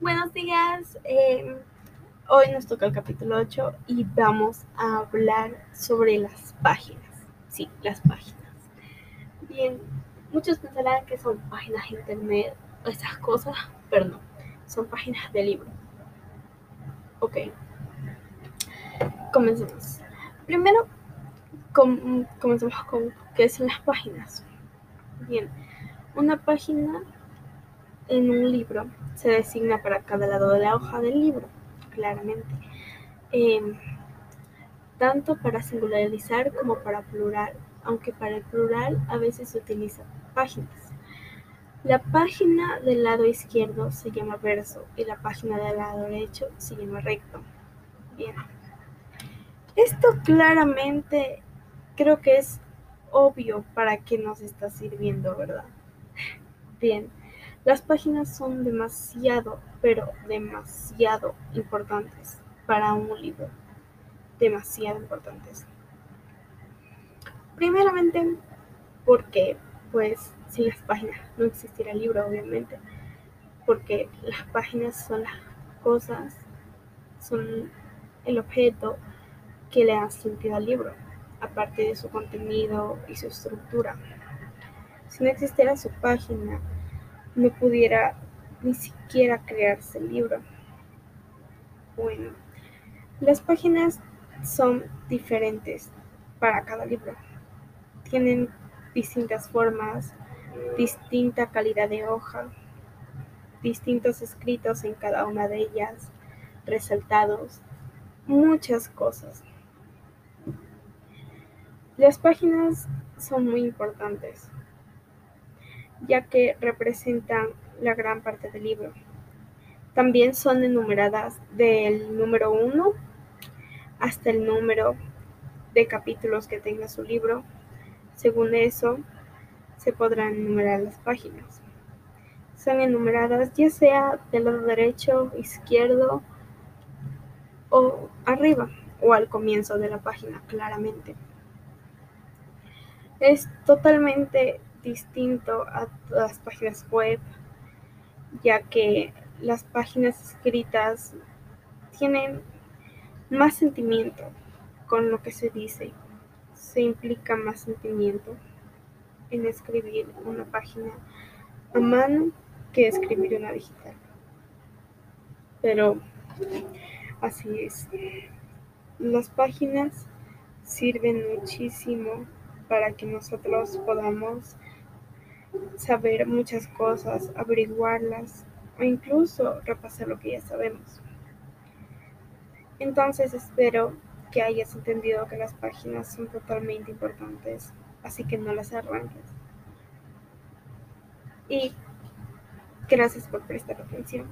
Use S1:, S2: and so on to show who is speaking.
S1: Buenos días. Eh, hoy nos toca el capítulo 8 y vamos a hablar sobre las páginas. Sí, las páginas. Bien, muchos pensarán que son páginas de internet o esas cosas, pero no, son páginas de libro. Ok. Comencemos. Primero, com comencemos con qué son las páginas. Bien, una página en un libro se designa para cada lado de la hoja del libro, claramente, em, tanto para singularizar como para plural, aunque para el plural a veces se utiliza páginas. La página del lado izquierdo se llama verso y la página del lado derecho se llama recto. Bien. Esto claramente creo que es obvio para qué nos está sirviendo, ¿verdad? Bien. Las páginas son demasiado, pero demasiado importantes para un libro. Demasiado importantes. Primeramente, porque pues sin las páginas no existiría el libro, obviamente. Porque las páginas son las cosas, son el objeto que le dan sentido al libro, aparte de su contenido y su estructura. Si no existiera su página, no pudiera ni siquiera crearse el libro. Bueno, las páginas son diferentes para cada libro. Tienen distintas formas, distinta calidad de hoja, distintos escritos en cada una de ellas, resaltados, muchas cosas. Las páginas son muy importantes ya que representan la gran parte del libro. También son enumeradas del número 1 hasta el número de capítulos que tenga su libro. Según eso, se podrán enumerar las páginas. Son enumeradas ya sea del lado derecho, izquierdo o arriba o al comienzo de la página, claramente. Es totalmente distinto a las páginas web, ya que las páginas escritas tienen más sentimiento con lo que se dice, se implica más sentimiento en escribir una página a mano que escribir una digital. Pero así es. Las páginas sirven muchísimo para que nosotros podamos saber muchas cosas, averiguarlas o incluso repasar lo que ya sabemos. Entonces espero que hayas entendido que las páginas son totalmente importantes, así que no las arranques. Y gracias por prestar atención.